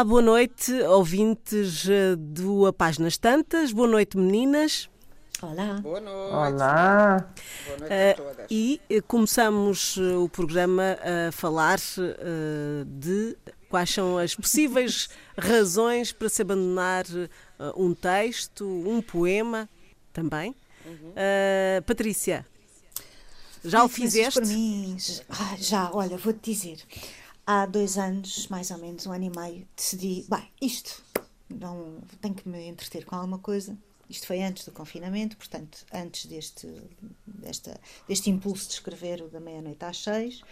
Olá, boa noite, ouvintes eh, do A Páginas Tantas. Boa noite, meninas. Olá. Boa noite. Olá. Boa noite a todas. e uh, começamos o programa a falar uh, de quais são as possíveis razões para se abandonar uh, um texto, um poema também. Uh, Patrícia, já o fizeste? Por mim, Ah, já, olha, vou-te dizer. Há dois anos, mais ou menos, um ano e meio, decidi, bem, isto, não, tenho que me entreter com alguma coisa. Isto foi antes do confinamento, portanto, antes deste, desta, deste impulso de escrever o da meia-noite às seis,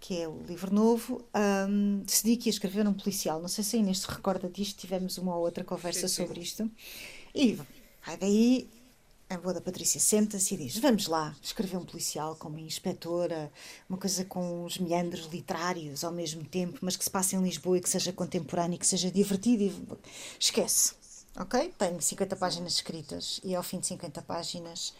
que é o livro novo, hum, decidi que ia escrever um policial. Não sei se a Inês se recorda disto, tivemos uma ou outra conversa Sim, sim. sobre isto. E vai daí, a boa da Patrícia senta-se e diz: Vamos lá, escrever um policial com uma inspetora, uma coisa com os meandros literários ao mesmo tempo, mas que se passe em Lisboa e que seja contemporâneo e que seja divertido. E... Esquece, ok? Tenho 50 páginas escritas e ao fim de 50 páginas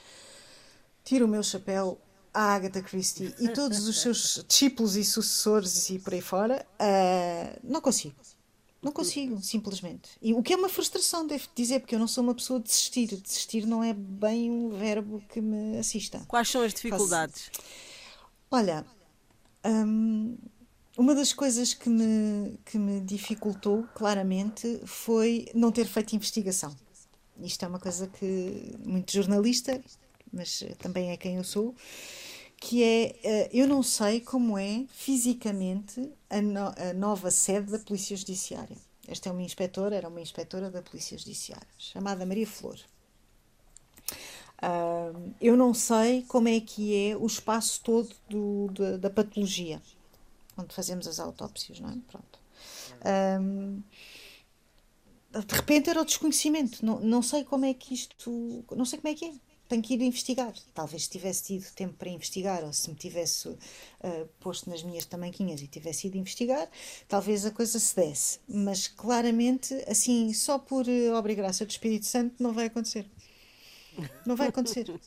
tiro o meu chapéu à Agatha Christie e todos os seus discípulos e sucessores e por aí fora. ah, não consigo. Não consigo, simplesmente. E o que é uma frustração, devo dizer, porque eu não sou uma pessoa de desistir. Desistir não é bem um verbo que me assista. Quais são as dificuldades? Olha, hum, uma das coisas que me, que me dificultou claramente foi não ter feito investigação. Isto é uma coisa que muito jornalista, mas também é quem eu sou, que é eh, eu não sei como é fisicamente a, no- a nova sede da Polícia Judiciária. Esta é uma inspetora, era uma inspetora da Polícia Judiciária, chamada Maria Flor. Eu não sei como é que é o espaço todo do- da, patologia, onde fazemos as autópsias, não é? Pronto. Ahm, de repente era o desconhecimento, não, não sei como é que isto, não sei como é que é. Tenho que ir investigar. Talvez se tivesse tido tempo para investigar, ou se me tivesse ah, posto nas minhas tamanquinhas e tivesse ido investigar, talvez a coisa se desse. Mas claramente, assim, só por eh, obra e graça do Espírito Santo, não vai acontecer. Não vai acontecer.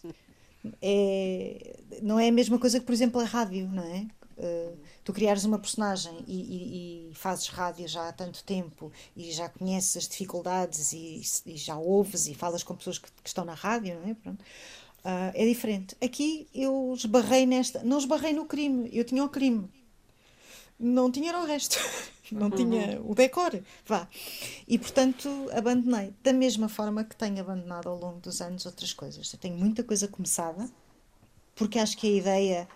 É, não é a mesma coisa que, por exemplo, a rádio, não é? Uh, tu criares uma personagem e, e- e fazes rádio já há tanto tempo e já conheces as dificuldades e, e já ouves e falas com pessoas que, que estão na rádio, não é? Pronto. Uh, é diferente. Aqui eu esbarrei nesta. Não esbarrei no crime, eu tinha o crime. Não tinha o resto. Não tinha o decor. Vá. E portanto abandonei. Da mesma forma que tenho abandonado ao longo dos anos outras coisas. Eu tenho muita coisa começada, porque acho que a ideia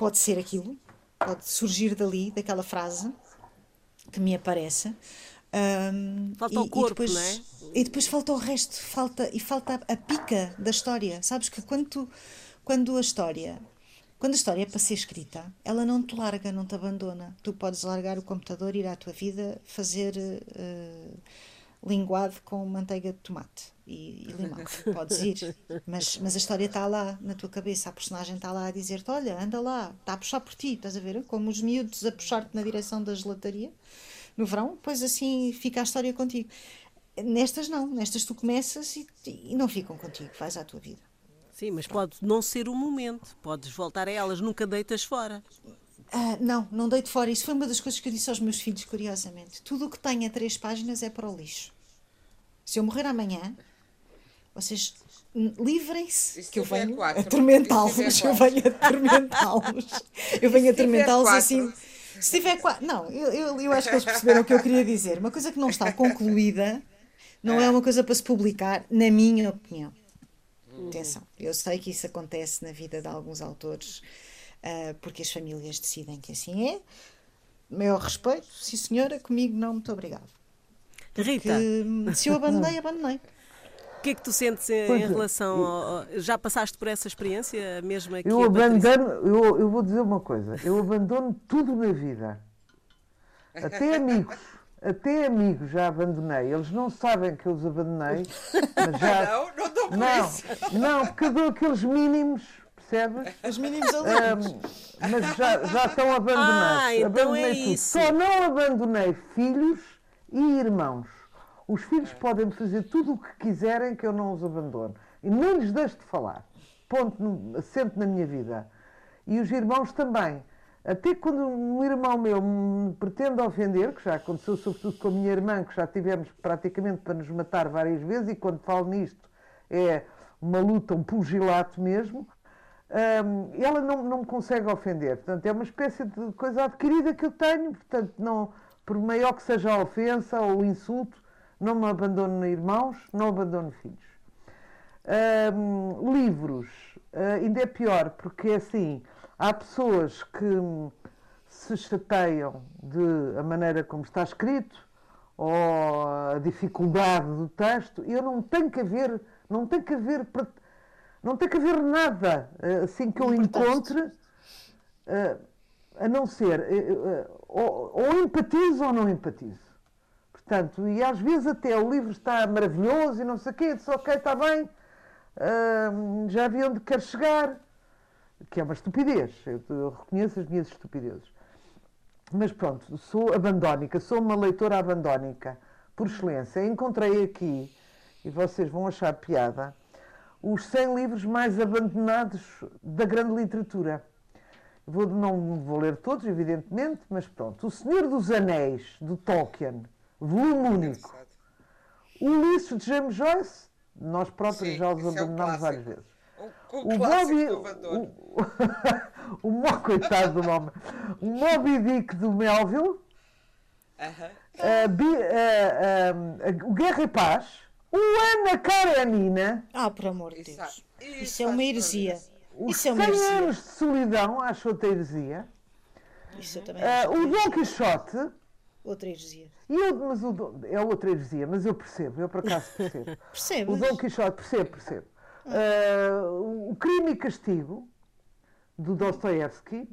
pode ser aquilo, pode surgir dali, daquela frase que me aparece. Ahm, Falta o corpo, depois, não é? E depois falta o resto, falta, e falta a pica da história. Sabes que quando, tu- quando a história. Quando a história é para ser escrita, ela não te larga, não te abandona. Tu podes largar o computador, ir à tua vida, fazer eh, linguado com manteiga de tomate e, e limão. Podes ir, mas, mas a história está lá na tua cabeça, a personagem está lá a dizer-te: Olha, anda lá, está a puxar por ti, estás a ver? Como os miúdos a puxar-te na direção da gelataria no verão, pois assim fica a história contigo. Nestas não, nestas tu começas e, e não ficam contigo, vais à tua vida. Sim, mas pode não ser o momento. Podes voltar a elas, nunca deitas fora. Ah, não, não deito fora. Isso foi uma das coisas que eu disse aos meus filhos, curiosamente. Tudo o que tenha três páginas é para o lixo. Se eu morrer amanhã, vocês livrem-se se que eu venho quatro? atormentá-los. Eu venho atormentá-los. Eu venho atormentá-los assim. Se tiver quatro. Não, eu, eu, eu acho que eles perceberam o que eu queria dizer. Uma coisa que não está concluída não é uma coisa para se publicar, na minha opinião. Atenção, eu sei que isso acontece na vida de alguns autores, ah, porque as famílias decidem que assim é. Maior respeito, sim senhora, comigo não, muito obrigado. Rita, Que, se eu abandonei, abandonei. o que é que tu sentes em, Pois em é, relação ao, ao- Já passaste por essa experiência, a mesma que Eu abandono, eu, eu vou dizer uma coisa, eu abandono tudo na vida. Até amigos, até amigos já abandonei. Eles não sabem que eu os abandonei, mas já. Não, não dou por Não, isso. não, porque eu dou aqueles mínimos, percebes? Os mínimos alunos. Ahm, mas já, já estão abandonados. Ah, então Abandonei é tudo. isso. Só não abandonei filhos e irmãos. Os filhos podem fazer tudo o que quiserem que eu não os abandono. E nem lhes deixo de falar. Ponto no, assente na minha vida. E os irmãos também. Até quando um irmão meu me pretende ofender, que já aconteceu sobretudo com a minha irmã, que já tivemos praticamente para nos matar várias vezes, e quando falo nisto é uma luta, um pugilato mesmo, um, ela não, não me consegue ofender. Portanto, é uma espécie de coisa adquirida que eu tenho, portanto, não, por maior que seja a ofensa ou o insulto, não me abandono irmãos, não abandono filhos. Um, livros, uh, ainda é pior, porque é assim, há pessoas que se chateiam de a maneira como está escrito ou a dificuldade do texto, eu não tenho que haver, não tem que haver, não tem que haver nada uh, assim que eu encontre, uh, a não ser ou, ou empatizo ou não empatizo. Portanto, e às vezes até o livro está maravilhoso e não sei o quê, disse, ok, está bem, já vi onde quer chegar, que é uma estupidez, eu reconheço as minhas estupidezes. Mas pronto, sou abandónica, sou uma leitora abandónica, por excelência. Encontrei aqui, e vocês vão achar piada, os 100 livros mais abandonados da grande literatura. Vou, não vou ler todos, evidentemente, mas pronto. O Senhor dos Anéis, do Tolkien, volume único. O Ulisses de James Joyce, nós próprios Sim, já os abandonámos é um várias vezes. O, o, o Bobby, o, o, o, coitado do homem, o Moby Dick do Melville, uh -huh. uh, uh, o Guerra e Paz, o Ana Karenina. Ah, por amor de Deus. Isso, isso é uma heresia. Os isso é uma 100 heresia. anos de solidão, acho outra heresia. Isso eu também acho. o Don Quixote. Outra heresia. E eu, mas o, é outra heresia, mas eu percebo, eu por acaso percebo. Percebes? O Dom Quixote, percebo, percebo. Uh, o Crime e Castigo, do Dostoevsky.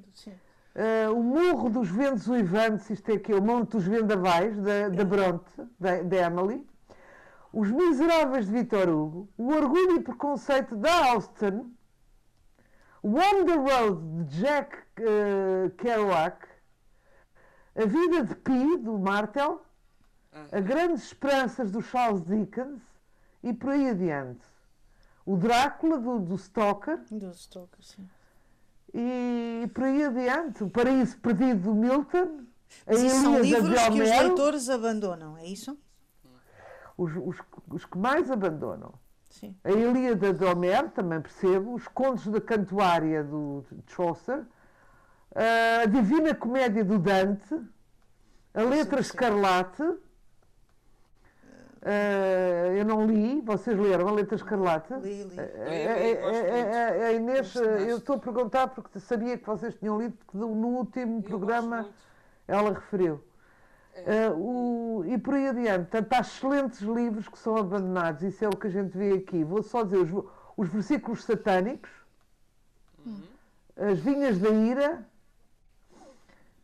Uh, o Morro dos Ventos Uivantes, isto é aqui, o Monte dos Vendavais, da, da Bronte, da, da Emily. Os Miseráveis de Victor Hugo. O Orgulho e Preconceito da Austen. On the Road, de Jack uh, Kerouac. A Vida de Pi, do Martel. A Grandes Esperanças, do Charles Dickens. E por aí adiante o Drácula do, do Stoker. Do Stoker, sim. E por aí adiante, o Paraíso Perdido do Milton. Mas a são livros que os leitores abandonam, é isso? Os, os, os que mais abandonam. Sim. A Ilíada de Homero, também percebo, os Contos da Cantuária do Chaucer, a Divina Comédia do Dante, a Letra Escarlate, Uh, eu não li, vocês leram a Letra Escarlata? Li, li. A Inês, eu estou a perguntar porque sabia que vocês tinham lido, porque no último programa ela referiu. Uh, o, e por aí adiante. Portanto, há excelentes livros que são abandonados, isso é o que a gente vê aqui. Vou só dizer os, os versículos satânicos, uhum. as vinhas da ira,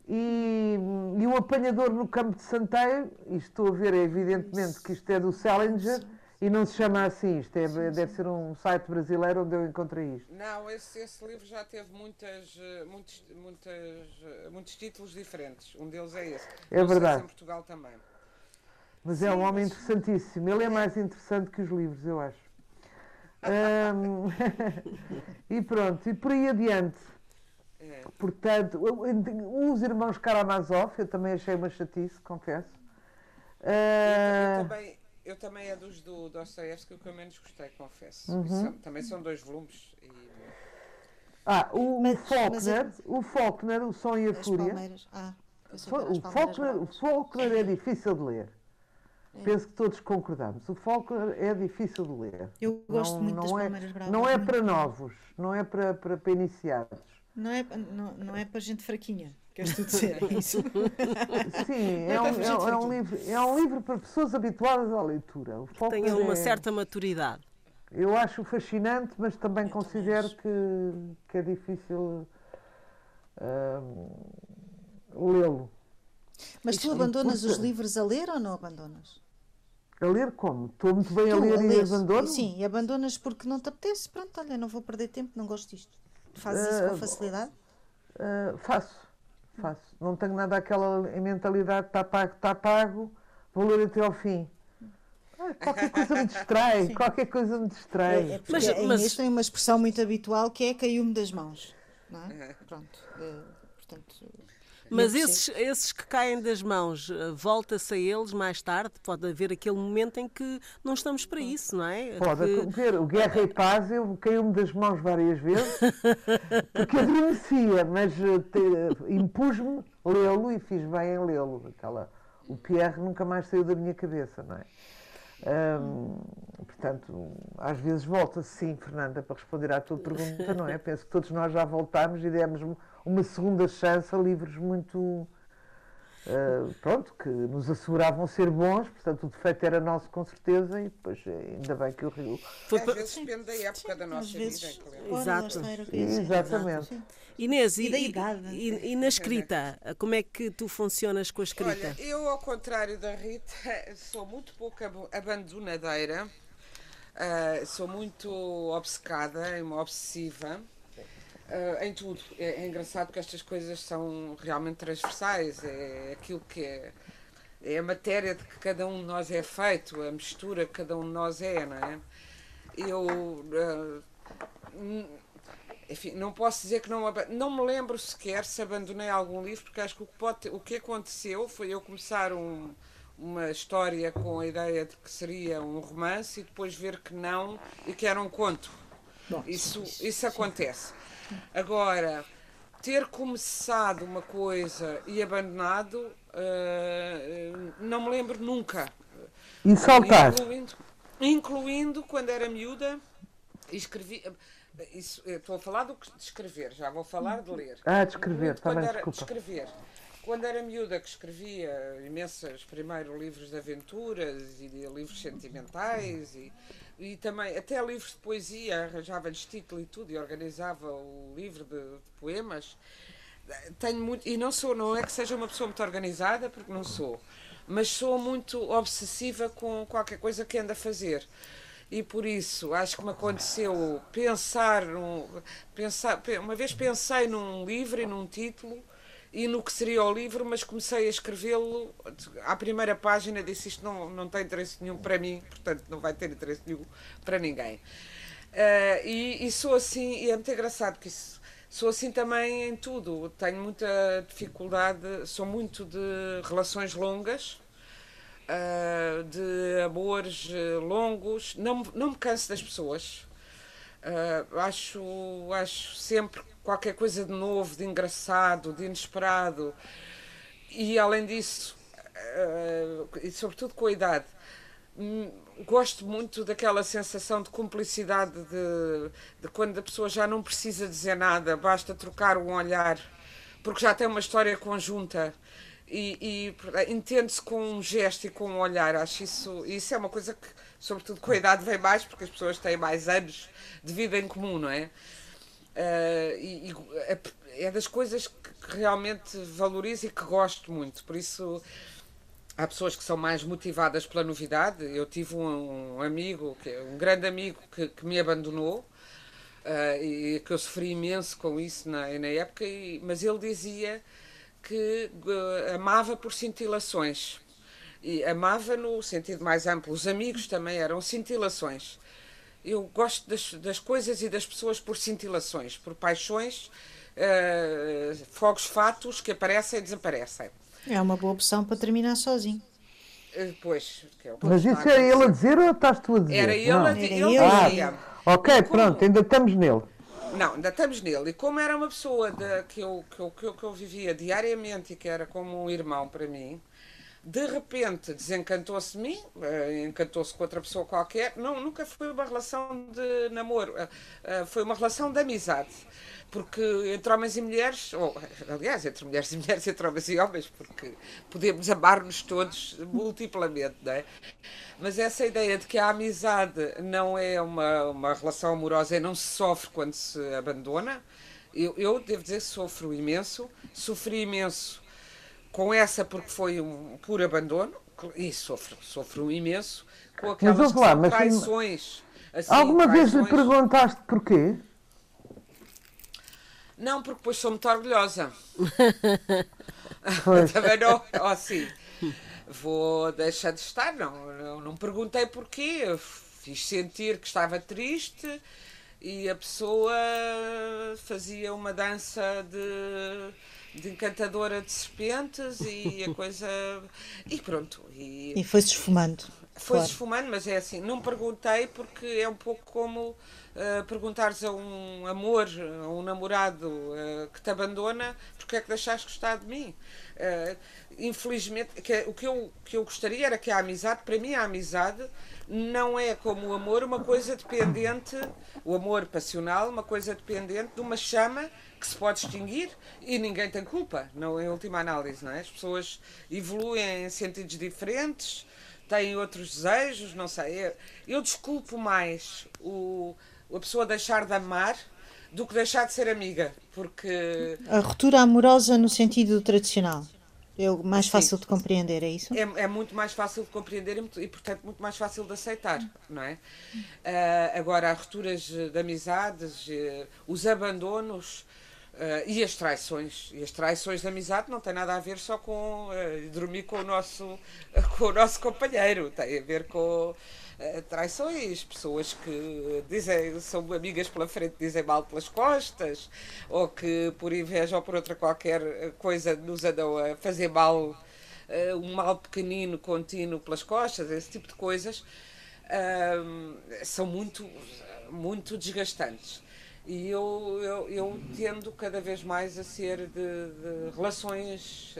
e, e o apanhador no campo de Santeio, isto estou a ver, é evidentemente que isto é do Salinger e não se chama assim, isto é, sim, deve ser um site brasileiro onde eu encontrei isto. Não, esse, esse livro já teve muitas, eh, muitos, muitas, eh, muitos títulos diferentes, um deles é esse. É não verdade. em Portugal também. Mas sim, é um homem mas... interessantíssimo, ele é, é mais interessante que os livros, eu acho. e pronto, e por aí adiante. É. Portanto, os irmãos Karamazov, eu também achei uma chatice, confesso. Eu, eu, também, eu também é dos do Dostoevsky que eu menos gostei, confesso. Uhum. São, também são dois volumes. E... Ah, o, mas, Faulkner, mas o Faulkner, o Som e a Fúria. Ah, o, Faulkner, o Faulkner é difícil de ler. É. Penso que todos concordamos. O Faulkner é difícil de ler. Eu gosto não, muito não das é, Palmeiras Bravas. Não é para novos, não é para, para, para iniciados. Não é, não, não é para gente fraquinha, queres tu dizer é isso? Sim, é, é, um, é, é, um livro, é um livro para pessoas habituadas à leitura. Que tenham uma é certa maturidade. Eu acho fascinante, mas também eu considero também que, que é difícil uh, lê-lo. Mas tu abandonas os livros a ler ou não abandonas? A ler como? Estou muito bem tu, a ler a e abandono? Sim, e abandonas porque não te apetece. Pronto, olha, não vou perder tempo, não gosto disto. Fazes isso com ah, facilidade? Uh, faço, faço. Não tenho nada aquela mentalidade, está pago, está pago, vou ler até ao fim. Ah, qualquer coisa me distrai, Sim. qualquer coisa me distrai. É, é mas, mas... tem uma expressão muito habitual que é caiu-me das mãos. Não é? Pronto. Uh, Portanto, mas esses, esses que caem das mãos, eh, volta-se a eles mais tarde? Pode haver aquele momento em que não estamos para isso, não é? Pode haver. O Guerra e Paz eu caiu-me das mãos várias vezes, porque adormecia, mas eh, impus-me lê-lo e fiz bem em lê-lo. Aquela, o Pierre nunca mais saiu da minha cabeça, não é? Hum, portanto, às vezes volta-se sim, Fernanda, para responder à tua pergunta, não é? Penso que todos nós já voltámos e demos uma segunda chance a livros muito. Uh, pronto, que nos asseguravam ser bons, portanto o defeito era nosso com certeza e depois ainda bem que o Rio. Foi... Às vezes depende da época da nossa vida. Exato. Exatamente. Inês, e, e, e, e, na escrita, como é que tu funcionas com a escrita? Olha, eu, ao contrário da Rita, sou muito pouco abandonadeira, uh, sou muito obcecada, obsessiva. Uh, em tudo. É, é, engraçado que estas coisas são realmente transversais, é aquilo que é, é a matéria de que cada um de nós é feito, a mistura que cada um de nós é, não é? Eu. Uh, enfim, não posso dizer que não não me lembro sequer se abandonei algum livro, porque acho que o que, pode, o que aconteceu foi eu começar um, uma história com a ideia de que seria um romance e depois ver que não e que era um conto. Bom, isso, isso acontece. Agora, ter começado uma coisa e abandonado, uh, não me lembro nunca. E saltar? Incluindo, incluindo quando era miúda, escrevi. Isso, estou a falar do que de escrever, já vou falar de ler. Ah, de escrever, está bem, desculpa. De escrever. Quando era miúda que escrevia imensas, primeiro livros de aventuras e de livros sentimentais e e também até livros de poesia, arranjava-lhes título e tudo, e organizava o livro de, de, poemas. Tenho muito, e não sou, não é que seja uma pessoa muito organizada, porque não sou, mas sou muito obsessiva com qualquer coisa que anda a fazer. E por isso acho que me aconteceu pensar, num, pensar uma vez pensei num livro e num título e no que seria o livro, mas comecei a escrevê-lo à primeira página disse isto não, não tem interesse nenhum para mim, portanto não vai ter interesse nenhum para ninguém. Uh, e, e, sou assim, e é muito engraçado que isso, sou assim também em tudo. Tenho muita dificuldade, sou muito de relações longas, uh, de amores longos, não, não me canso das pessoas. Uh, acho, acho sempre qualquer coisa de novo, de engraçado, de inesperado. E além disso, uh, e sobretudo com a idade, hum, gosto muito daquela sensação de cumplicidade de, de, quando a pessoa já não precisa dizer nada, basta trocar um olhar, porque já tem uma história conjunta. E, e entende-se com um gesto e com um olhar. Acho isso, isso é uma coisa que, sobretudo com a idade, vem mais, porque as pessoas têm mais anos de vida em comum, não é? Uh, e, e, é, é das coisas que realmente valorizo e que gosto muito. Por isso, há pessoas que são mais motivadas pela novidade. Eu tive um, um amigo, um grande amigo, que, que me abandonou. Uh, e que eu sofri imenso com isso na, na época, e, mas ele dizia que uh, amava por cintilações. E amava no sentido mais amplo. Os amigos também eram cintilações eu gosto das, das coisas e das pessoas por cintilações, por paixões, uh, fogos fatos que aparecem e desaparecem. É uma boa opção para terminar sozinho. Uh, pois, é Mas isso era ele a dizer ou estás tu a dizer? Era ele, a, ele, ele dizia. Ah, ok, como, pronto, ainda estamos nele. Não, ainda estamos nele. E como era uma pessoa de, que, eu, que, eu, que, eu, que eu vivia diariamente e que era como um irmão para mim, de repente desencantou-se de mim, eh, encantou-se com outra pessoa qualquer. Não, nunca foi uma relação de namoro, eh, eh, foi uma relação de amizade. Porque entre homens e mulheres, ou aliás, entre mulheres e mulheres, entre homens e homens, porque podemos amar-nos todos multiplamente, não é? Mas essa ideia de que a amizade não é uma, uma relação amorosa e não se sofre quando se abandona, eu, eu devo dizer que sofro imenso, sofri imenso com essa porque foi um puro abandono, e sofro, sofro um imenso, com aquelas mas, lá, mas, traições. Assim, alguma traições... vez lhe perguntaste porquê? Não, porque depois sou muito orgulhosa. Também não, assim, vou deixar de estar, não, não, não perguntei porquê, fiz sentir que estava triste e a pessoa fazia uma dança de, de encantadora de serpentes e a coisa. E pronto. E, e foi-se esfumando. Foi-se claro. esfumando, mas é assim, não perguntei porque é um pouco como uh, perguntares a um amor, a um namorado uh, que te abandona, porque é que deixaste gostar de mim? Uh, infelizmente, que, o que eu, que eu gostaria era que a amizade, para mim, a amizade não é como o amor uma coisa dependente, o amor passional, uma coisa dependente de uma chama que se pode extinguir e ninguém tem culpa, não em última análise, não é? As pessoas evoluem em sentidos diferentes, têm outros desejos, não sei. Eu, eu desculpo mais o, a pessoa deixar de amar do que deixar de ser amiga, porque... A ruptura amorosa no sentido tradicional. É o mais fácil Sim. de compreender, é isso? É, é, muito mais fácil de compreender e, portanto, muito mais fácil de aceitar, não é? Uh, agora, as rupturas de amizades, uh, os abandonos uh, e as traições. E as traições de amizade não têm nada a ver só com dormir com o, nosso, com o nosso companheiro, tem a ver com traições, pessoas que dizem, são amigas pela frente, dizem mal pelas costas, ou que por inveja ou por outra qualquer coisa nos andam a fazer mal, um mal pequenino, contínuo pelas costas, esse tipo de coisas, são muito, muito desgastantes. E eu, eu, eu tendo cada vez mais a ser de, de relações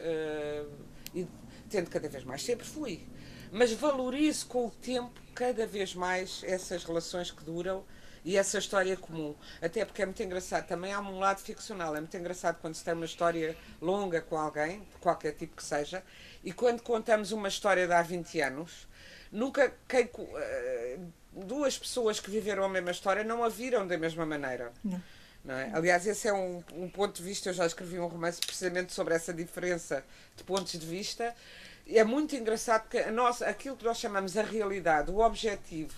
e tendo cada vez mais, sempre fui. Mas valorizo com o tempo cada vez mais essas relações que duram e essa história comum. Até porque é muito engraçado, também há um lado ficcional, é muito engraçado quando se tem uma história longa com alguém, de qualquer tipo que seja, e quando contamos uma história de há 20 anos, nunca quem, uh, duas pessoas que viveram a mesma história não a viram da mesma maneira. Não. Não é? Aliás, esse é um, um ponto de vista. Eu já escrevi um romance precisamente sobre essa diferença de pontos de vista é muito engraçado porque a nossa, aquilo que nós chamamos a realidade, o objetivo,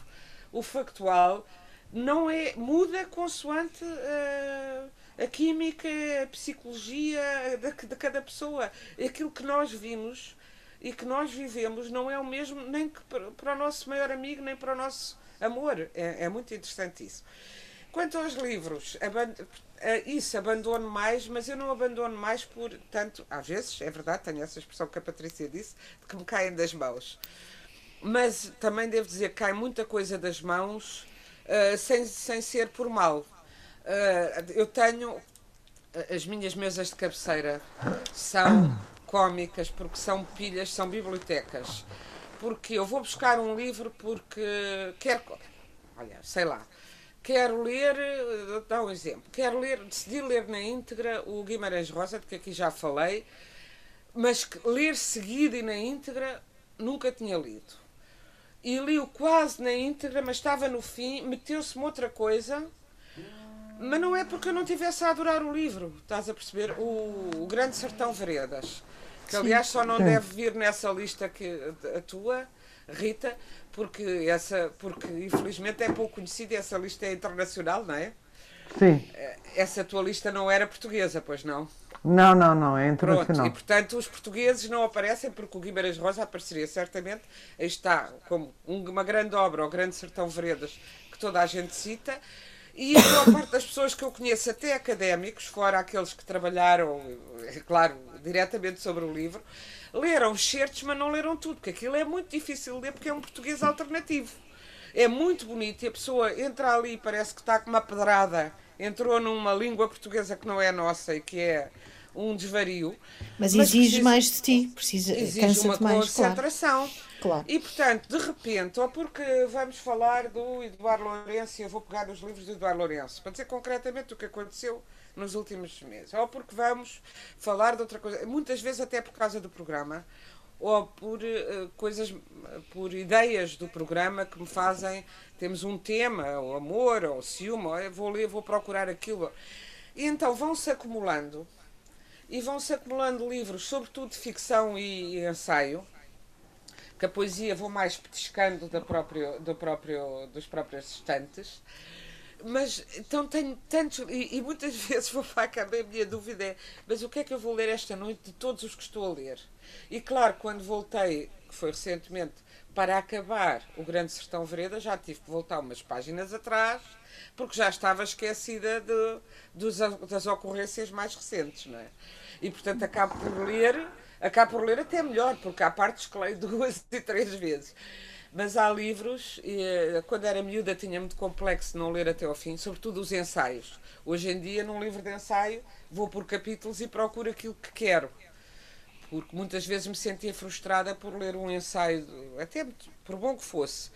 o factual, não é muda consoante uh, a química, a psicologia de, de, cada pessoa. Aquilo que nós vimos e que nós vivemos não é o mesmo nem para, para o nosso maior amigo, nem para o nosso amor. É, é muito interessante isso. Quanto aos livros, isso abandono mais, mas eu não abandono mais por tanto, às vezes, é verdade, tenho essa expressão que a Patrícia disse, de que me caem das mãos. Mas também devo dizer que cai muita coisa das mãos uh, sem, sem ser por mal. Uh, eu tenho. As minhas mesas de cabeceira são cómicas porque são pilhas, são bibliotecas. Porque eu vou buscar um livro porque quero. Olha, sei lá quero ler, vou dar um exemplo, quero ler, decidi ler na íntegra o Guimarães Rosa, de que aqui já falei, mas ler seguido e na íntegra nunca tinha lido. E li-o quase na íntegra, mas estava no fim, meteu-se-me outra coisa, mas não é porque eu não tivesse a adorar o livro, estás a perceber? O, o Grande Sertão Veredas, que aliás só não deve vir nessa lista que a tua, Rita, porque essa, porque infelizmente é pouco conhecida, essa lista é internacional, não é? Sim. Eh, essa tua lista não era portuguesa, pois não? Não, não, não, é internacional. Pronto, e portanto os portugueses não aparecem porque o Guimarães Rosa apareceria certamente. Está, como uma grande obra, o Grande Sertão Veredas, que toda a gente cita. E a maior parte das pessoas que eu conheço, até académicos, fora aqueles que trabalharam, é claro, diretamente sobre o livro, leram certos, mas não leram tudo, porque aquilo é muito difícil de ler porque é um português alternativo. É muito bonito e a pessoa entra ali e parece que está com uma pedrada, entrou numa língua portuguesa que não é nossa e que é um desvario. Mas, mas exige precisa, mais de ti, precisa, exige uma mais, concentração. Claro. E portanto, de repente, ou porque vamos falar do Eduardo Lourenço, eu vou pegar os livros do Eduardo Lourenço, para dizer concretamente o que aconteceu nos últimos meses, ou porque vamos falar de outra coisa, muitas vezes até por causa do programa, ou por uh, coisas, por ideias do programa que me fazem, temos um tema, o amor, ou ciúme, ou vou ler, vou procurar aquilo. E então vão-se acumulando, e vão-se acumulando livros, sobretudo de ficção e, e ensaio, que a poesia vou mais petiscando da próprio, do próprio, dos próprios estantes, mas então tenho tantos. E, e, muitas vezes vou para a cama a minha dúvida é: mas o que é que eu vou ler esta noite de todos os que estou a ler? E claro, quando voltei, que foi recentemente, para acabar o Grande Sertão Vereda já tive que voltar umas páginas atrás, porque já estava esquecida de, dos, das ocorrências mais recentes, não é? E portanto acabo por ler, acabo por ler até melhor, porque há partes que leio duas e três vezes. Mas há livros, e, eh, quando era miúda tinha muito complexo não ler até ao fim, sobretudo os ensaios. Hoje em dia, num livro de ensaio, vou por capítulos e procuro aquilo que quero. Porque muitas vezes me sentia frustrada por ler um ensaio, até por bom que fosse.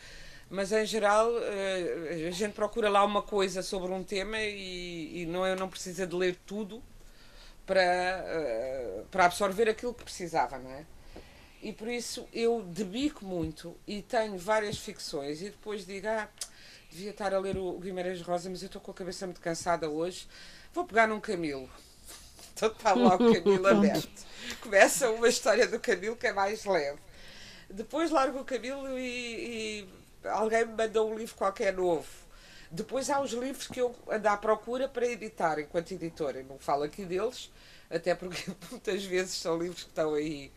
Mas em geral, eh, a gente procura lá uma coisa sobre um tema e, e não, é, não precisa de ler tudo para, eh, para absorver aquilo que precisava, não é? E por isso eu debico muito e tenho várias ficções e depois digo, ah, devia estar a ler o Guimarães Rosa, mas eu estou com a cabeça muito cansada hoje, vou pegar num Camilo. Então está lá o Camilo aberto. Começa uma história do Camilo que é mais leve. Depois largo o Camilo e, e alguém me mandou um livro qualquer novo. Depois há os livros que eu ando à procura para editar enquanto editora. Eu não falo aqui deles, até porque muitas vezes são livros que estão aí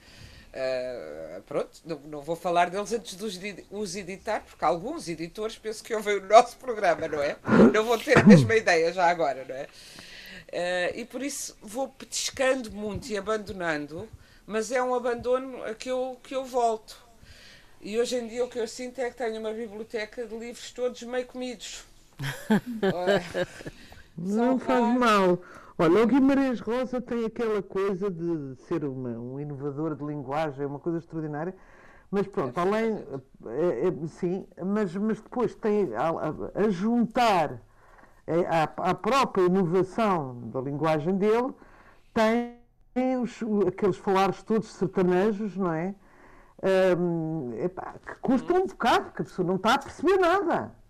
Uh, pronto, não, não, vou falar deles antes de os, os editar, porque alguns editores penso que ouvem o nosso programa, não é? Não vão ter a mesma ideia já agora, não é? Uh, e por isso vou petiscando muito e abandonando, mas é um abandono a que eu, que eu volto. E hoje em dia o que eu sinto é que tenho uma biblioteca de livros todos meio comidos. não faz mal. Olha, o Guimarães Rosa tem aquela coisa de ser uma, um inovador de linguagem, uma coisa extraordinária, mas pronto, além, é, é, sim, mas, mas depois tem a, a, a juntar à, à, própria inovação da linguagem dele, tem os, aqueles falares todos sertanejos, não é? Um, epá, que custam um bocado, que a pessoa não está a perceber nada.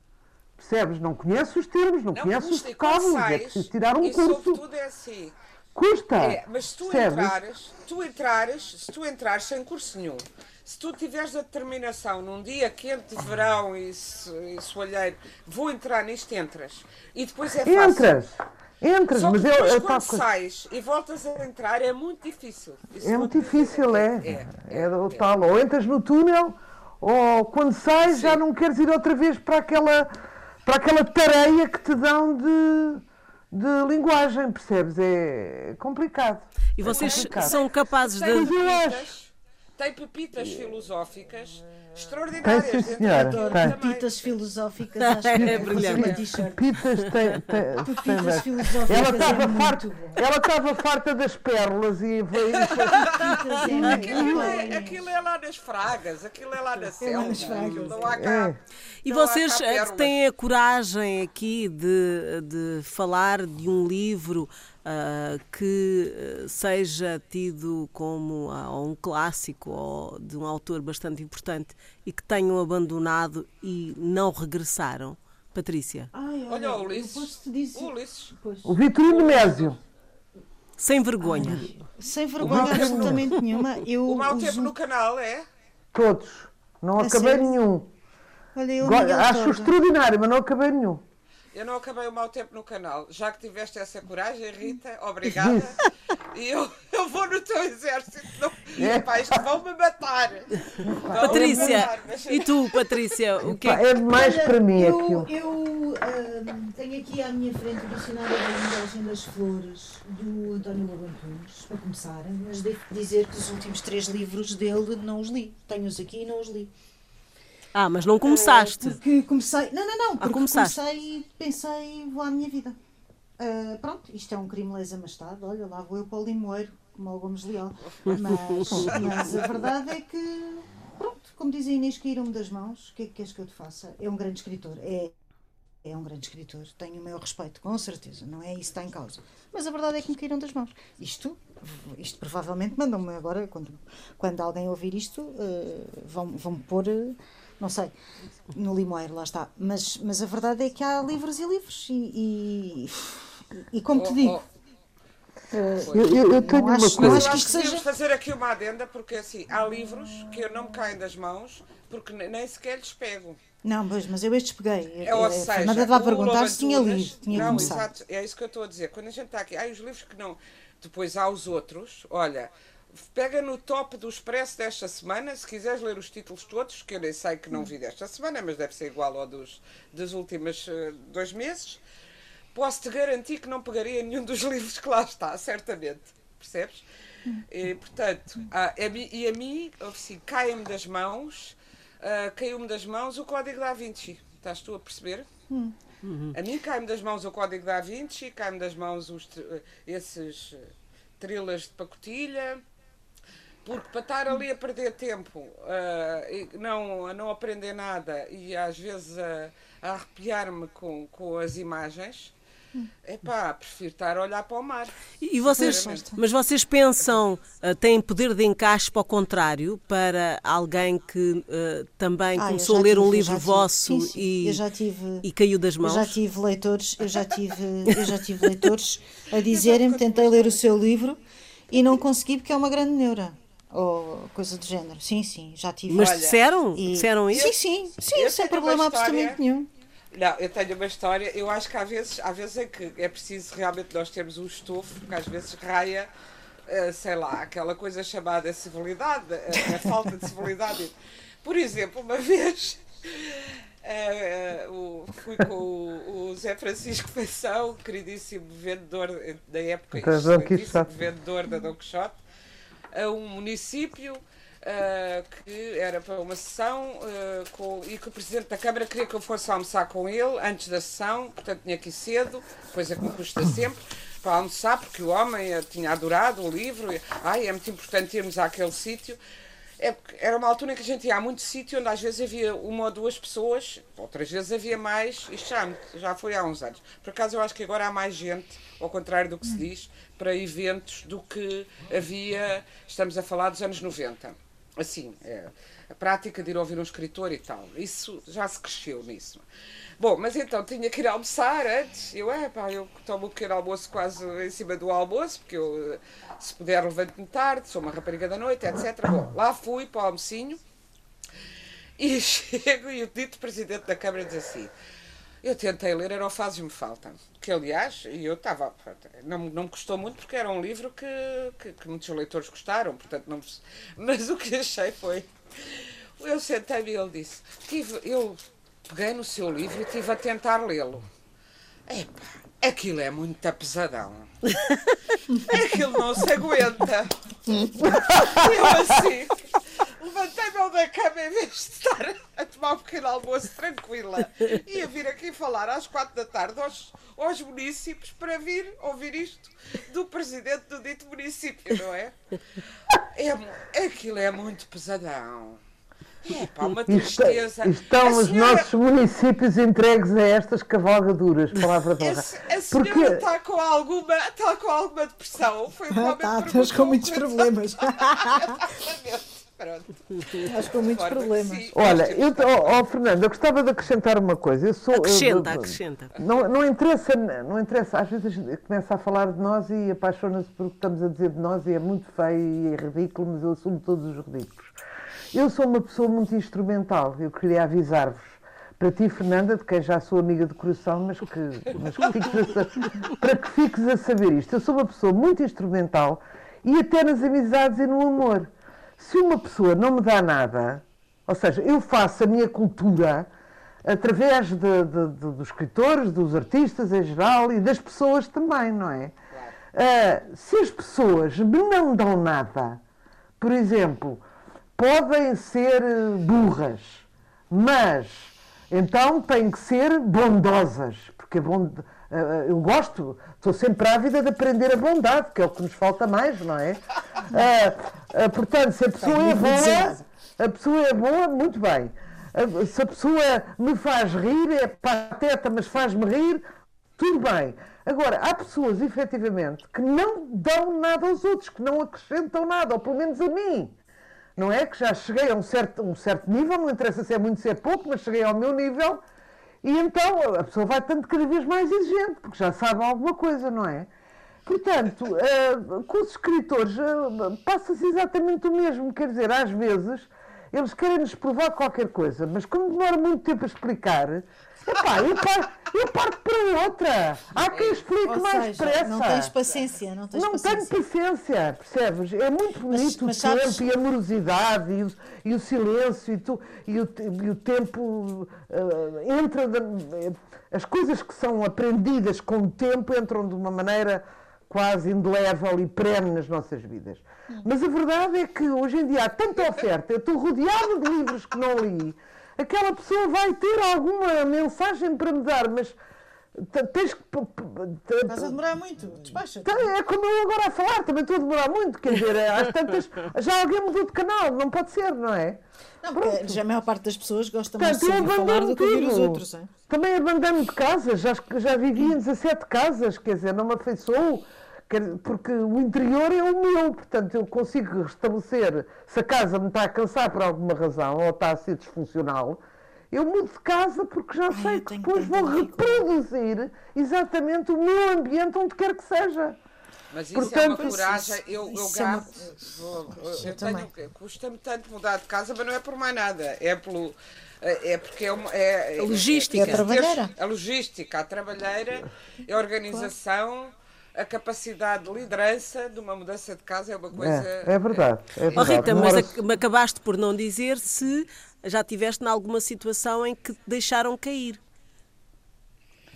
Percebes? Não conhece os termos, não, não conhece os vocábulos, é preciso tirar um e curso. Sobretudo é assim. Custa. É, mas se tu percebes? entrares, tu entrares, se tu entrares sem curso nenhum, se tu tiveres a determinação num dia quente de verão e, e soalheiro, vou entrar nisto, entras. E depois é fácil. Entras. Entras, Só mas eu, eu quando sais e voltas a entrar é muito difícil. Isso é muito difícil, é. É, é, é, é tal. Ou entras no túnel, ou quando sais Sim. já não queres ir outra vez para aquela para aquela tareia que te dão de, de linguagem, percebes? É complicado. E vocês é complicado. são capazes de. Eu acho. Tem pepitas filosóficas extraordinárias. Tem, sim, senhora. Tem. Pepitas filosóficas, acho que é brilhante. Pepitas tem. tem pepitas filosóficas. Ela estava é farta, ela estava farta das pérolas e veio. É aquilo, é, aquilo é lá nas fragas, aquilo é lá na selva. Aquilo não há cá. É. E vocês eh, têm a coragem aqui de, de falar de um livro que eh, seja tido como uh, um clássico ou de um autor bastante importante e que tenham abandonado e não regressaram? Patrícia. Ai, olha, olha o Ulisses. O Ulisses. O Vitorino Mésio. Sem vergonha. Ai, sem vergonha absolutamente nenhuma. Eu o mau tempo no canal, é? Todos. Não acabei nenhum. Olha, eu Acho extraordinário, mas não acabei nenhum. Eu não acabei o mau tempo no canal. Já que tiveste essa coragem, Rita, obrigada. e eu, eu vou no teu exército. Não, é. pá, isto vão-me matar. Vão Patrícia, matar, mas... e tu, Patrícia, o que é? É demais Olha, para mim eu, aquilo. Eu uh, tenho aqui à minha frente o dicionário da linguagem das flores do António Lobo Antunes, para começar, mas devo dizer que os últimos três livros dele não os li. Tenho-os aqui e não os li. Ah, mas não começaste. Uh, porque comecei. Não, não, não. Ah, porque começaste. comecei e pensei, vou à minha vida. Uh, pronto, isto é um crime lesa majestade. Olha, lá vou eu para o limoeiro, como o Gomes Leal. Mas, mas a verdade é que, pronto, como diz a Inês, caíram-me das mãos. O que é que queres que eu te faça? É um grande escritor. É, é um grande escritor. Tenho o meu respeito, com certeza. Não é isso que está em causa. Mas a verdade é que me caíram das mãos. Isto isto provavelmente mandam-me agora, quando, quando alguém ouvir isto, uh, vão, vão pôr uh, não sei, no Limoeiro, lá está. Mas, mas a verdade é que há livros e livros, e, e, e como te oh, digo. Oh. Eu, eu, eu, tenho acho, uma coisa. Mas eu acho que seja... fazer aqui uma adenda, porque assim, há livros que eu não me caem das mãos, porque nem sequer lhes pego. Não, mas, mas eu estes peguei. É, ou seja, Nada estava a perguntar se tinha lido, tinha não, começado. Exato, é isso que eu estou a dizer. Quando a gente está aqui, há os livros que não. Depois há os outros, olha, pega no top do Expresso desta semana, se quiseres ler os títulos todos, que eu nem sei que não vi desta semana, mas deve ser igual ao dos, dos últimos uh, dois meses, posso-te garantir que não pegaria nenhum dos livros que lá está, certamente. Percebes? E, portanto, a, a, e a mim, assim, cai-me das mãos, uh, caiu-me das mãos o Código da Vinci. Estás tu a perceber? Uhum. A mim cai-me das mãos o Código da Vinci, cai-me das mãos os, esses trilhas de pacotilha, porque para estar ali a perder tempo, uh, não, a não aprender nada e às vezes a, a arrepiar-me com, com as imagens, Epá, prefiro estar a olhar para o mar. E vocês, mas vocês pensam, uh, têm poder de encaixe para o contrário, para alguém que uh, também ah, começou a ler tive, um livro vosso sim, sim. E, tive, e caiu das mãos? Eu já tive leitores, eu já tive, eu já tive leitores a dizerem-me, tentei ler o seu livro e não consegui porque é uma grande neura ou coisa do género. Sim, sim, já tive. Mas disseram? E... Disseram isso? Sim, sim, sim, sem problema história... absolutamente nenhum. Não, eu tenho uma história, eu acho que às vezes, às vezes é que é preciso realmente nós termos um estofo, porque às vezes raia, uh, sei lá, aquela coisa chamada civilidade, a, a falta de civilidade. Por exemplo, uma vez uh, uh, fui com o, o, Zé Francisco Feição, queridíssimo vendedor da época, excelentíssimo vendedor da Don Quixote, a um município uh, que era para uma sessão uh, com, e que o Presidente da Câmara queria que eu fosse almoçar com ele antes da sessão, portanto tinha que ir cedo, coisa que me custa sempre, para almoçar, porque o homem tinha adorado o livro, e, ai, é muito importante irmos àquele sítio. É, era uma altura em que a gente ia a muito sítio onde às vezes havia uma ou duas pessoas, outras vezes havia mais, isto já, já foi há uns anos. Por acaso eu acho que agora há mais gente, ao contrário do que se diz, para eventos do que havia, estamos a falar dos anos 90 assim, é, a prática de ir ouvir um escritor e tal. Isso já se cresceu nisso. Bom, mas então tinha que ir almoçar antes. Eu, é pá, eu tomo um pequeno almoço quase em cima do almoço, porque eu, se puder, levanto-me tarde, sou uma rapariga da noite, etc. Bom, lá fui para o almocinho e chego e o dito presidente da Câmara diz assim: eu tentei ler Aerofases Me Faltam, que aliás, e eu estava. Não, não me custou muito porque era um livro que, que, que muitos leitores gostaram, portanto não. Mas o que achei foi. Eu sentei-me e ele disse: tive, eu peguei no seu livro e estive a tentar lê-lo. Epá, aquilo é muito pesadão. Aquilo não se aguenta. Eu assim levantei-me da cama em vez de estar a tomar um pequeno almoço tranquila e a vir aqui falar às quatro da tarde aos, aos municípios para vir ouvir isto do presidente do dito município, não é? é aquilo é muito pesadão. É pá, uma tristeza. Estão os nossos municípios entregues a estas cavalgaduras, palavra de honra. A, a senhora Porque... está, com alguma, está com alguma depressão. Foi ah, tá, estás com muitos problemas. Pronto. Acho que com muitos problemas. Olha, eu, oh, oh, Fernando, eu gostava de acrescentar uma coisa. Eu sou, acrescenta, eu, acrescenta. Não, não, interessa, não interessa, às vezes a gente começa a falar de nós e apaixona-se por o que estamos a dizer de nós e é muito feio e é ridículo, mas eu assumo todos os ridículos. Eu sou uma pessoa muito instrumental, eu queria avisar-vos. Para ti, Fernanda, de quem já sou amiga de coração, mas que, mas que fiques a, para que fiques a saber isto. Eu sou uma pessoa muito instrumental e até nas amizades e no amor se uma pessoa não me dá nada, ou seja, eu faço a minha cultura através de, de, de, dos escritores, dos artistas em geral e das pessoas também, não é? Uh, se as pessoas me não dão nada, por exemplo, podem ser burras, mas então têm que ser bondosas, porque a bond... Uh, eu gosto, estou sempre ávida de aprender a bondade, que é o que nos falta mais, não é? Uh, uh, portanto, se a pessoa é boa, a pessoa é boa, muito bem. Se a pessoa me faz rir, é pateta, mas faz-me rir, tudo bem. Agora, há pessoas, efetivamente, que não dão nada aos outros, que não acrescentam nada, ou pelo menos a mim. Não é? Que já cheguei a um certo, um certo nível, não interessa se é muito, se é pouco, mas cheguei ao meu nível e então a pessoa vai tanto cada vez mais exigente, porque já sabe alguma coisa, não é? Portanto, uh, com os escritores uh, passa-se exatamente o mesmo. Quer dizer, às vezes eles querem nos provar qualquer coisa, mas como demora muito tempo a explicar, epá, eu, par, eu parto para outra. Há quem explique Ou mais seja, depressa. não tens paciência, não tens Não paciência. tenho paciência, percebes? É muito bonito mas o sabes- tempo e a amorosidade e o, e o silêncio e, tu, e, o, e o tempo ah, entra. de- as coisas que são aprendidas com o tempo entram de uma maneira quase indelével e perene nas nossas vidas. Mas a verdade é que hoje em dia há tanta oferta, eu estou rodeada de livros que não li, aquela pessoa vai ter alguma mensagem para me dar, mas te- tens que. Estás a demorar muito, despacha. então, é como eu agora a falar, também estou a demorar muito, quer dizer, às tantas, já alguém mudou de canal, não pode ser, não é? Não, porque já a maior parte das pessoas gosta mais de falar abandono do que ouvir os outros. hein? Também abandano de casa, já, já vivi em 17 casas, quer dizer, não me afeiçoo, quer- porque o interior é o meu, portanto eu consigo restabelecer, se a casa me está a cansar por alguma razão ou está a ser disfuncional, eu mudo de casa porque já sei eu que depois vou reproduzir exatamente o meu ambiente onde quer que seja. Mas isso Portanto, é uma coragem. isso- Eu, eu isso é uma- vou- Eu tenho, custa-me tanto mudar de casa, mas não é por mais nada. É pelo. É porque é uma. É, A logística. É a trabalheira. A logística, a trabalheira, a organização, a capacidade de liderança de uma mudança de casa é uma coisa. É, é verdade. É Oh, verdade. Rita, mas ac- me acabaste por não dizer se já tiveste em alguma situação em que te deixaram cair.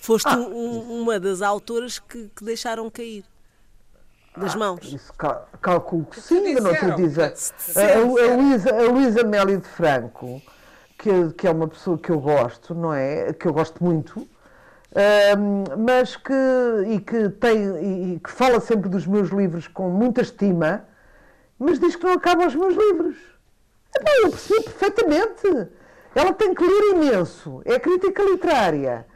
Foste Ah. um- um- uma das autoras que, que deixaram cair das mãos. Isso cal- calculo que sim, mas não te disseram, diz. A, a, a Luísa, Meli de Franco, que, que é uma pessoa que eu gosto, não é? Que eu gosto muito, mas que, e que tem, e, que fala sempre dos meus livros com muita estima, mas diz que não acabam os meus livros. Epá, eu percebi perfeitamente. Ela tem que ler imenso, é crítica literária.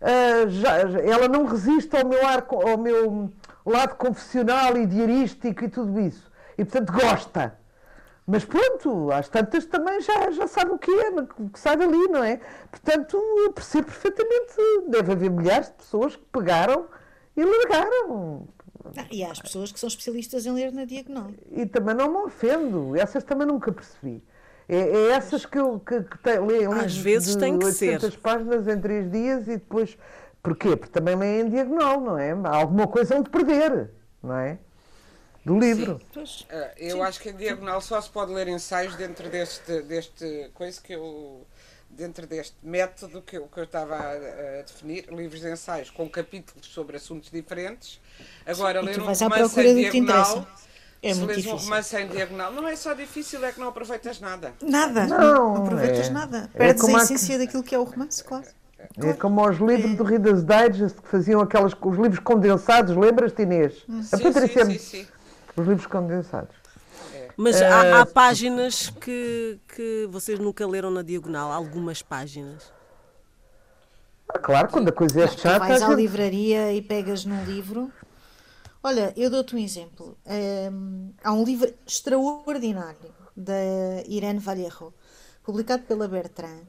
Ah, já- ela não resiste ao meu, ar, ao meu lado confessional e diarístico e tudo isso. E portanto gosta. Mas pronto, às tantas também já, já sabe o que é, o que sai dali, não é? Portanto, eu percebo perfeitamente. Deve haver milhares de pessoas que pegaram e largaram. Ah, E há as pessoas que são especialistas em ler na diagonal. E também não me ofendo. Essas também nunca percebi. É, é essas que eu que, que te, leio Às vezes tem que ser. 800 páginas em três dias e depois... Porquê? Porque também leem em diagonal, não é? Há alguma coisa onde perder, não é? Do livro. Pois. Ah, Eu acho que em diagonal só se pode ler ensaios dentro deste, deste coisa que eu dentro deste método que eu, que eu estava a, a definir, livros de ensaios com capítulos sobre assuntos diferentes. Agora, ler um romance em que diagonal. É se muito lês um romance em diagonal, não é só difícil, é que não aproveitas nada. Nada, Não, não, aproveitas é- nada. é Perdes como a essência daquilo que é o romance, claro. É como os livros do Reader's Digest que faziam aquelas, os livros condensados, lembras-te Inês? A Sim, Patrícia, sim, sim, sim. Os livros condensados. Mas Eh, há, há páginas que, que vocês nunca leram na diagonal, algumas páginas. Ah, claro, quando a coisa é Tu chata, vais a à gente- livraria e pegas num livro. Olha, eu dou-te um exemplo. Hum, há um livro extraordinário da Irene Vallejo, publicado pela Bertrand,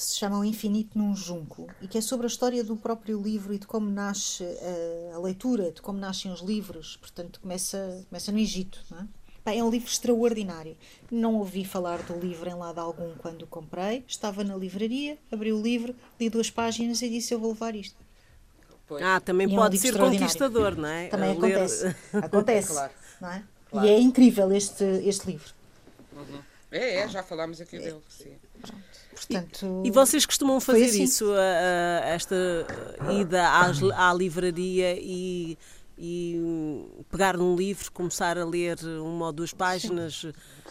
que se chama O Infinito num Junco e que é sobre a história do próprio livro e de como nasce eh, a leitura, de como nascem os livros. Portanto, começa, começa no Egito. Não é? Pá, é um livro extraordinário. Não ouvi falar do livro em lado algum quando o comprei. Estava na livraria, abri o livro, li duas páginas e disse: Eu vou levar isto. Pois. Ah, também E é um pode ser conquistador, não é? Também A ler- acontece. Acontece. Claro. Não é? Claro. E é incrível este, este livro. É, é, já falámos aqui dele. Sim. Portanto, E vocês costumam fazer assim. isso, a- a- esta ida às- à livraria e, e pegar num livro, começar a ler uma ou duas páginas?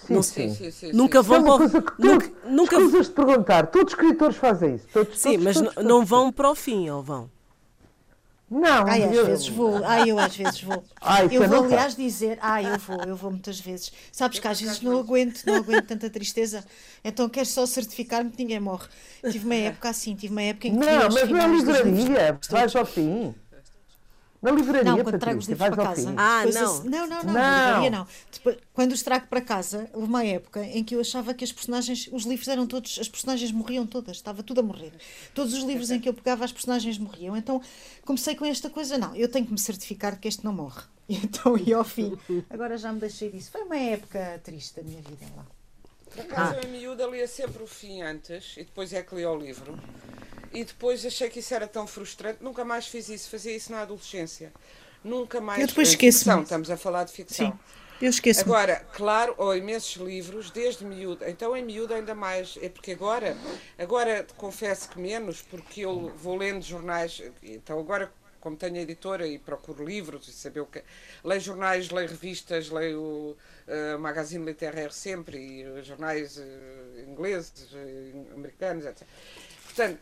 Não sei. Sim, sim, sim. Nunca sim. vão é para o- que nunca, nunca- perguntar, todos os escritores fazem isso. Todos, Sim, todos, mas todos, não vão para o fim, ou vão? Não, Ai, às eu- vezes vou. Ai, eu às vezes vou. Isso eu vou, não aliás, dizer. Ai, eu vou, eu vou muitas vezes. Sabes que às vezes não aguento, não aguento tanta tristeza. Então quero só certificar-me que ninguém morre. Tive uma época assim, tive uma época em que Não, mas dos livros livraria, vais ao fim. Na livraria, Não, quando trago os livros para casa. Ah, não. não, não, não, Não. na livraria não. Depois, quando os trago para casa, houve uma época em que eu achava que as personagens, os livros eram todos, as personagens morriam todas, estava tudo a morrer. Todos os livros em que eu pegava, as personagens morriam. Então comecei com esta coisa, não, eu tenho que me certificar que este não morre. E então ia ao fim. Agora já me deixei disso. Foi uma época triste da minha vida lá. Por acaso eu em miúda lia sempre o fim antes e depois é que lia o livro. E depois achei que isso era tão frustrante, nunca mais fiz isso, fazia isso na adolescência. Nunca mais. Eu depois ficção, Estamos a falar de ficção. Sim, eu esqueço. Agora, claro, ou imensos livros, desde miúda. Então em miúda ainda mais. É porque agora, agora confesso que menos, porque eu vou lendo jornais. Então agora, como tenho editora e procuro livros e saber o que. Leio jornais, leio revistas, leio uh, Magazine Literaire sempre, e jornais uh, ingleses, uh, americanos, etc. Portanto,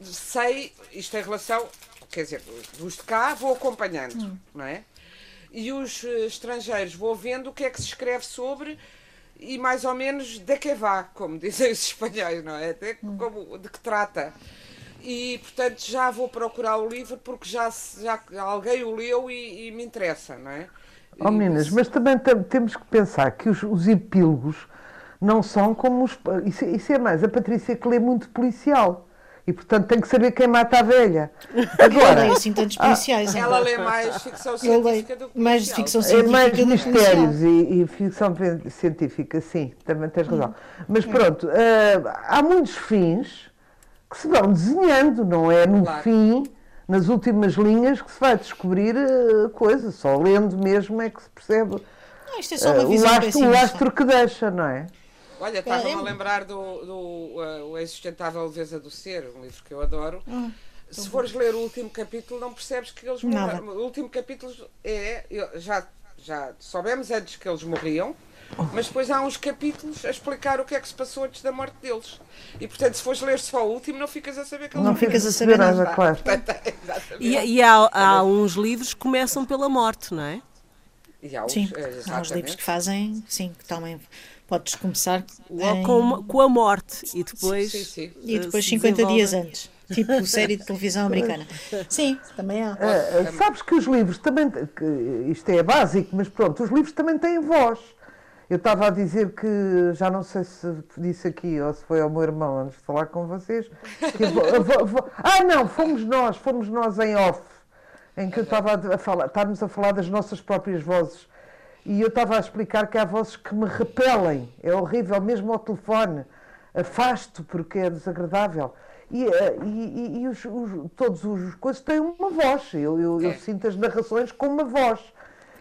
sei, isto em relação, quer dizer, os de cá vou acompanhando, não é? E os eh, estrangeiros vou vendo o que é que se escreve sobre e mais ou menos de que vá, como dizem os espanhóis, não é? Até como, de que trata. E, portanto, já vou procurar o livro porque já, já alguém o leu e, e me interessa, não é? Oh, meninas, mas também tem- temos que pensar que os, os epílogos não são como os. Isso, isso é mais a Patrícia que lê muito policial. E portanto tem que saber quem mata a velha. Agora, leio assim tantos policiais. hein? Ela lê mais ficção científica do que mais ficção é mais científica do que mistérios e, e ficção científica, sim, também tens razão. Mas pronto, ah, há muitos fins que se vão desenhando, não é no Claro. fim, nas últimas linhas, que se vai descobrir ah, coisa. Só lendo mesmo é que se percebe Não, isto é só ah, uma o, visão lastro, o pessimista. lastro que deixa, não é? Olha, estava-me a lembrar do, do uh, O Insustentável Leveza do Ser, um livro que eu adoro. Ah, Se fores ler o último capítulo, não percebes que eles morreram. O último capítulo é. Já, já soubemos antes que eles morriam, mas depois há uns capítulos a explicar o que é que se passou antes da morte deles. E portanto, se fores ler só o último, não ficas a saber que eles Não morreram. ficas a saber nada. nada, claro. Exatamente. E, e há, há uns livros que começam pela morte, não é? E os, Sim, eh, há os livros que fazem, sim, que também podes começar Logo em- com, com a morte e depois. Sim, sim. e eh, depois se 50 dias antes. Tipo série de televisão americana. Sim, também há. Ah, ah, sabes que os livros também, que isto é básico, mas pronto, os livros também têm voz. Eu estava a dizer que, já não sei se disse aqui ou se foi ao meu irmão antes de falar com vocês. que a vo- a vo- vo- ah, não, fomos nós, fomos nós em off, em que eu estava a a falar, estávamos a falar das nossas próprias vozes. E eu estava a explicar que há vozes que me repelem, é horrível, mesmo ao telefone. Afasto porque é desagradável. E, eh, e- e- e os- os- todos os coisas têm uma voz. Eu, eu- eu É. sinto as narrações com uma voz.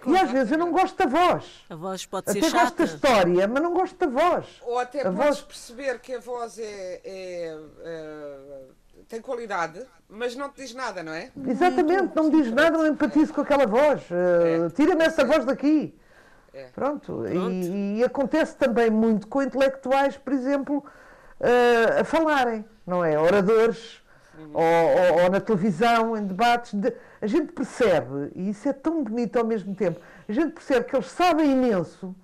E às vezes eu não gosto da voz. A voz pode ser Até gosto chata. da história, mas não gosto da voz. Ou até A podes voz- perceber que a voz é, é, eh, tem qualidade, mas não te diz nada, não é? Exatamente, não me diz nada, não empatizo com aquela voz. Eh, É. Tira-me essa voz daqui. É. Pronto. Pronto. E, e acontece também muito com intelectuais, por exemplo, eh, a falarem, não é? Oradores, ou, ou- ou na televisão, em debates. de- a gente percebe, e isso é tão bonito ao mesmo tempo, a gente percebe que eles sabem imenso,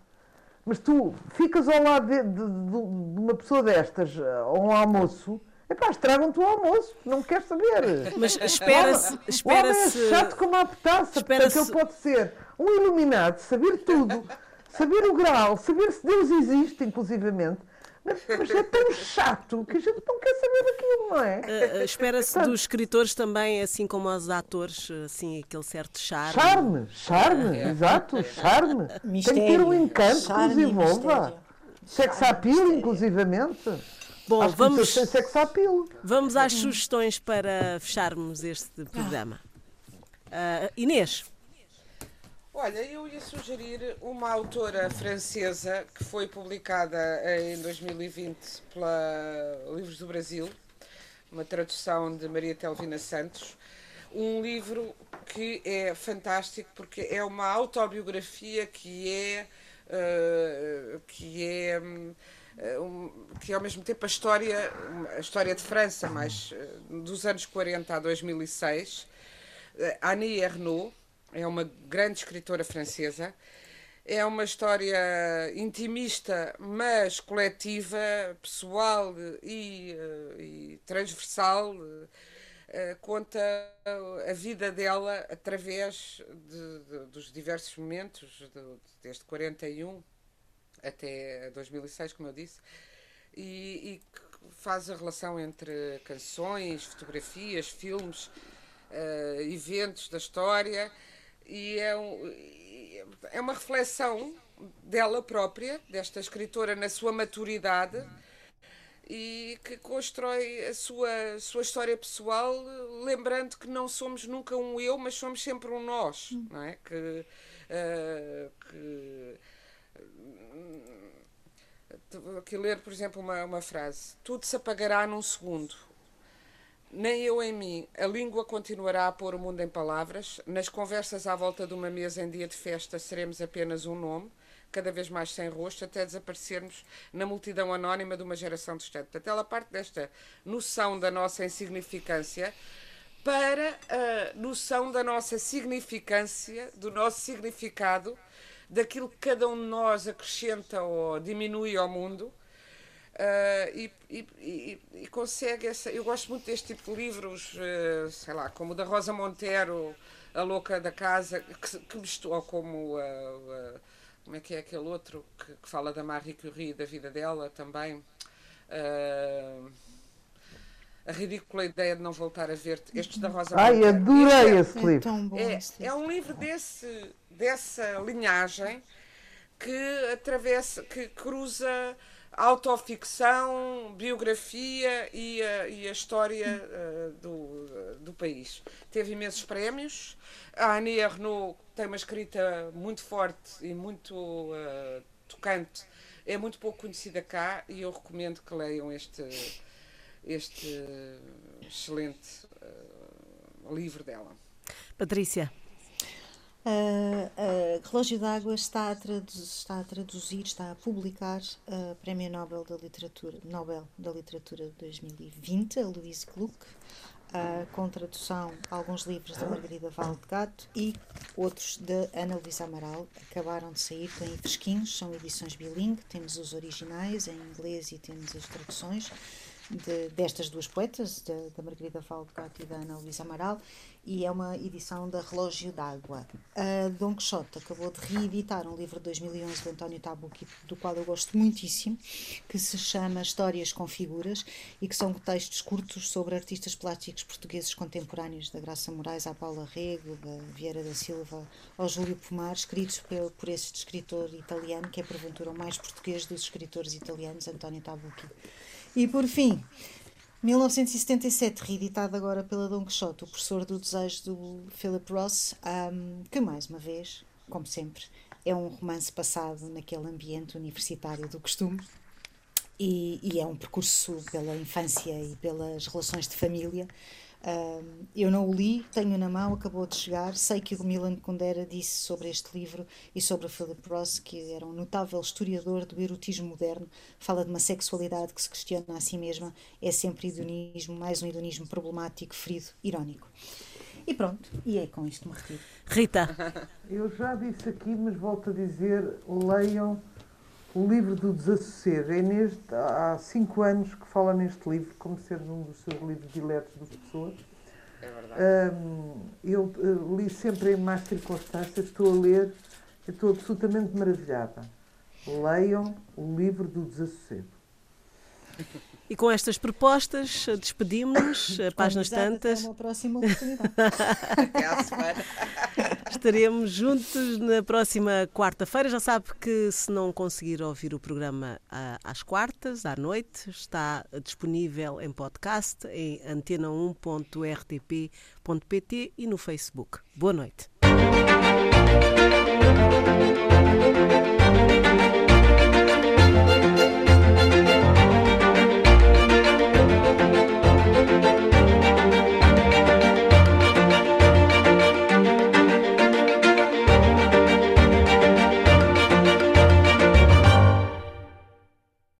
mas tu ficas ao lado de, de- de- de uma pessoa destas, eh, a um almoço, epá, estragam-te o almoço, não queres saber. Mas espera-se. O homem espera-se é chato como a petaça. espera-se- Portanto, ele pode ser um iluminado, saber tudo, saber o grau, saber se Deus existe, inclusivamente. Mas, mas é tão chato que a gente não quer saber daquilo, não é? eh, Espera-se dos escritores também, assim como aos atores, assim, aquele certo charme. Charme, charme, exato, charme. Tem que ter um Mistério. encanto que Charme nos e envolva. mistério. Sex appeal, mistério. inclusivamente. Bom, Acho que vamos... sem sex appeal. vamos às sugestões para fecharmos este programa. Ah, Inês, Olha, eu ia sugerir uma autora francesa que foi publicada em 2020 pela Livros do Brasil, uma tradução de Maria Telvina Santos. Um livro que é fantástico porque é uma autobiografia que é, eh, que é eh, um- que é ao mesmo tempo a história, a história de França, mas eh, dos anos 40 a 2006. Eh, Annie Ernaux é uma grande escritora francesa. É uma história intimista, mas coletiva, pessoal e, eh, e transversal. Eh, conta a vida dela através de- de- dos diversos momentos, de- desde 41 até 2006, como eu disse, e, e faz a relação entre canções, fotografias, filmes, eh, eventos da história, e é, um- é uma reflexão dela própria, desta escritora na sua maturidade e que constrói a sua, sua história pessoal, lembrando que não somos nunca um eu, mas somos sempre um nós, não é? Que, uh, que aqui ler, por exemplo, uma, uma frase: Tudo se apagará num segundo. Nem eu em mim. A língua continuará a pôr o mundo em palavras. Nas conversas à volta de uma mesa em dia de festa seremos apenas um nome, cada vez mais sem rosto, até desaparecermos na multidão anónima de uma geração distante. Portanto, ela parte desta noção da nossa insignificância para a noção da nossa significância, do nosso significado daquilo que cada um de nós acrescenta ou diminui ao mundo. Uh, e, e, e, e, consegue essa. Eu gosto muito deste tipo de livros, uh, sei lá, como o da Rosa Montero, A Louca da Casa, que, que mistura, ou como. Uh, como é que é aquele outro que, que fala da Marie Curie, da vida dela também. a ridícula ideia de não voltar a ver estes da Rosa Ai, Montero. adorei é, esse livro. É, é, é um livro desse dessa linhagem que atravessa, que cruza autoficção, biografia e a, e a história uh, do, do país. Teve imensos prémios. A Annie Ernaux tem uma escrita muito forte e muito uh, tocante. É muito pouco conhecida cá e eu recomendo que leiam este, este excelente uh, livro dela. Patrícia. Uh, Relógio d'Água está, a está a traduzir, está a publicar o Prémio Nobel da Literatura, Nobel da Literatura de 2020, a Louise Gluck, com tradução alguns livros da Margarida Gato e outros de Ana Luísa Amaral. Acabaram de sair, têm fresquinhos, são edições bilingue, temos os originais em inglês e temos as traduções. De, destas duas poetas, da Margarida Gato e da Ana Luísa Amaral, e é uma edição da Relógio d'Água. A Dom Quixote acabou de reeditar um livro de 2011 de António Tabucchi, do qual eu gosto muitíssimo, que se chama Histórias com Figuras e que são textos curtos sobre artistas plásticos portugueses contemporâneos, da Graça Moraes à Paula Rego, da Vieira da Silva ao Júlio Pomar, escritos por, por este escritor italiano, que é porventura o mais português dos escritores italianos, António Tabucchi. E por fim, 1977, reeditado agora pela Dom Quixote, o professor do desejo do Philip Ross, um, que mais uma vez, como sempre, é um romance passado naquele ambiente universitário do costume e, e é um percurso pela infância e pelas relações de família Uh, eu não o li, tenho na mão, acabou de chegar. Sei que o Milan Kundera disse sobre este livro e sobre o Philip Ross, que era um notável historiador do erotismo moderno, fala de uma sexualidade que se questiona a si mesma, é sempre hedonismo, mais um hedonismo problemático, ferido, irónico. E pronto, e é com isto me retiro. Rita. Eu já disse aqui, mas volto a dizer: leiam o livro do Desassossego. É neste, há cinco anos que fala neste livro, como sendo um dos seus livros diletos das pessoas. É verdade. Um, eu uh, li sempre em mais circunstâncias, estou a ler, estou absolutamente maravilhada. Leiam o livro do Desassossego. E com estas propostas, despedimos-nos, páginas tantas. Até uma próxima oportunidade. Estaremos juntos na próxima quarta-feira. Já sabe que se não conseguir ouvir o programa às quartas, à noite, está disponível em podcast em antena1.rtp.pt e no Facebook. Boa noite.